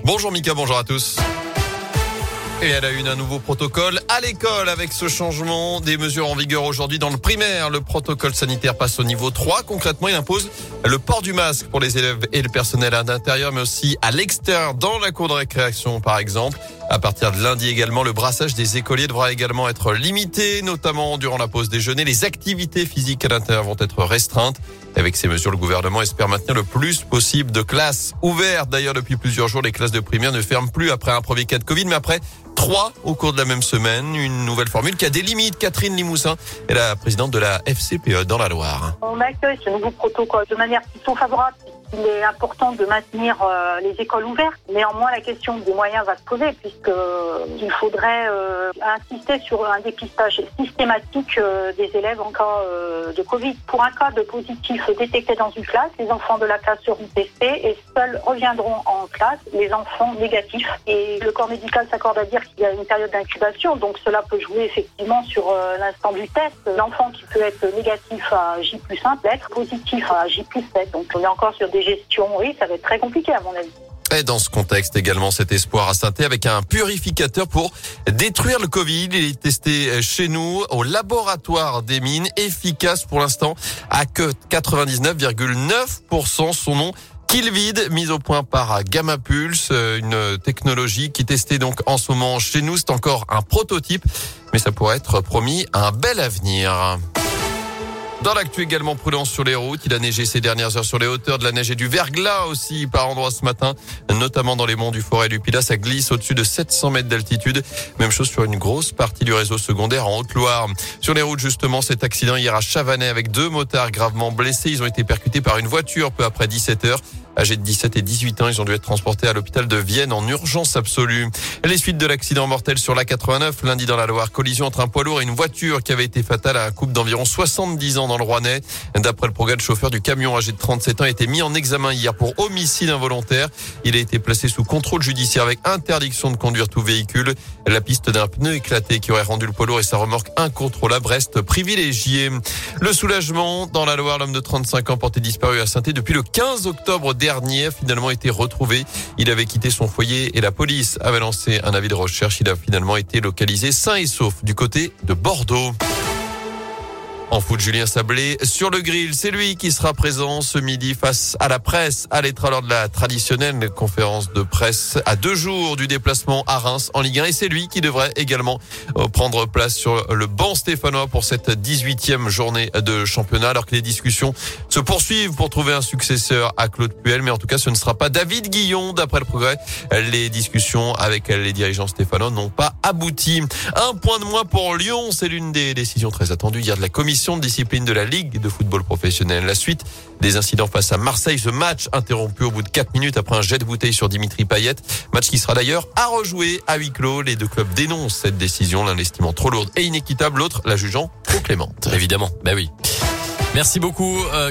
Bonjour Mika, bonjour à tous. Et elle a eu un nouveau protocole à l'école avec ce changement des mesures en vigueur aujourd'hui dans le primaire. Le protocole sanitaire passe au niveau 3. Concrètement, il impose le port du masque pour les élèves et le personnel à l'intérieur, mais aussi à l'extérieur, dans la cour de récréation par exemple. À partir de lundi également, le brassage des écoliers devra également être limité, notamment durant la pause déjeuner. Les activités physiques à l'intérieur vont être restreintes. Avec ces mesures, le gouvernement espère maintenir le plus possible de classes ouvertes. D'ailleurs, depuis plusieurs jours, les classes de primaire ne ferment plus après un premier cas de Covid, mais après trois au cours de la même semaine. Une nouvelle formule qui a des limites. Catherine Limousin est la présidente de la FCPE dans la Loire. On accueille ce nouveau protocole de manière plutôt favorable il est important de maintenir euh, les écoles ouvertes. Néanmoins, la question des moyens va se poser puisque euh, il faudrait euh, insister sur un dépistage systématique des élèves en cas de Covid. Pour un cas de positif détecté dans une classe, les enfants de la classe seront testés et seuls reviendront en classe les enfants négatifs. Et le corps médical s'accorde à dire qu'il y a une période d'incubation, donc cela peut jouer effectivement sur l'instant du test. L'enfant qui peut être négatif à J plus 1 peut être positif à J plus 7. Donc on est encore sur des gestion, oui, ça va être très compliqué à mon avis. Et dans ce contexte également cet espoir à Sainté avec un purificateur pour détruire le Covid. Il est testé chez nous au laboratoire des mines, efficace pour l'instant à que 99,9%. Son nom Killvid, mise au point par Gamma Pulse, une technologie qui est testée donc en ce moment chez nous. C'est encore un prototype, mais ça pourrait être promis un bel avenir. Dans l'actu également, prudence sur les routes. Il a neigé ces dernières heures sur les hauteurs de la neige et du verglas aussi par endroits ce matin, notamment dans les monts du Forêt du Pilat. Ça glisse au-dessus de 700 mètres d'altitude. Même chose sur une grosse partie du réseau secondaire en Haute-Loire. Sur les routes, justement, cet accident hier à Chavanais avec deux motards gravement blessés. Ils ont été percutés par une voiture peu après 17 heures. Âgés de 17 et 18 ans, ils ont dû être transportés à l'hôpital de Vienne en urgence absolue. Les suites de l'accident mortel sur la 89, lundi dans la Loire, collision entre un poids lourd et une voiture qui avait été fatale à un couple d'environ 70 ans dans le Rouennais. D'après le progrès, le chauffeur du camion âgé de 37 ans a été mis en examen hier pour homicide involontaire. Il a été placé sous contrôle judiciaire avec interdiction de conduire tout véhicule. La piste d'un pneu éclaté qui aurait rendu le poids lourd et sa remorque incontrôlable reste privilégiée. Le soulagement dans la Loire, l'homme de 35 ans porté disparu à saint depuis le 15 octobre dernier a finalement été retrouvé. Il avait quitté son foyer et la police avait lancé un avis de recherche. Il a finalement été localisé sain et sauf du côté de Bordeaux. En foot, Julien Sablé sur le grill. C'est lui qui sera présent ce midi face à la presse à l'être lors de la traditionnelle conférence de presse à deux jours du déplacement à Reims en Ligue 1. Et c'est lui qui devrait également euh, prendre place sur le banc stéphanois pour cette 18e journée de championnat alors que les discussions se poursuivent pour trouver un successeur à Claude Puel. Mais en tout cas, ce ne sera pas David Guillon d'après le progrès. Les discussions avec les dirigeants stéphanois n'ont pas abouti. Un point de moins pour Lyon. C'est l'une des décisions très attendues hier de la commission de discipline de la Ligue de football professionnel. La suite des incidents face à Marseille, ce match interrompu au bout de 4 minutes après un jet de bouteille sur Dimitri Payet. Match qui sera d'ailleurs à rejouer à huis clos. Les deux clubs dénoncent cette décision, l'un l'estimant trop lourde et inéquitable, l'autre la jugeant trop clémente. Évidemment, ben oui. Merci beaucoup. Euh,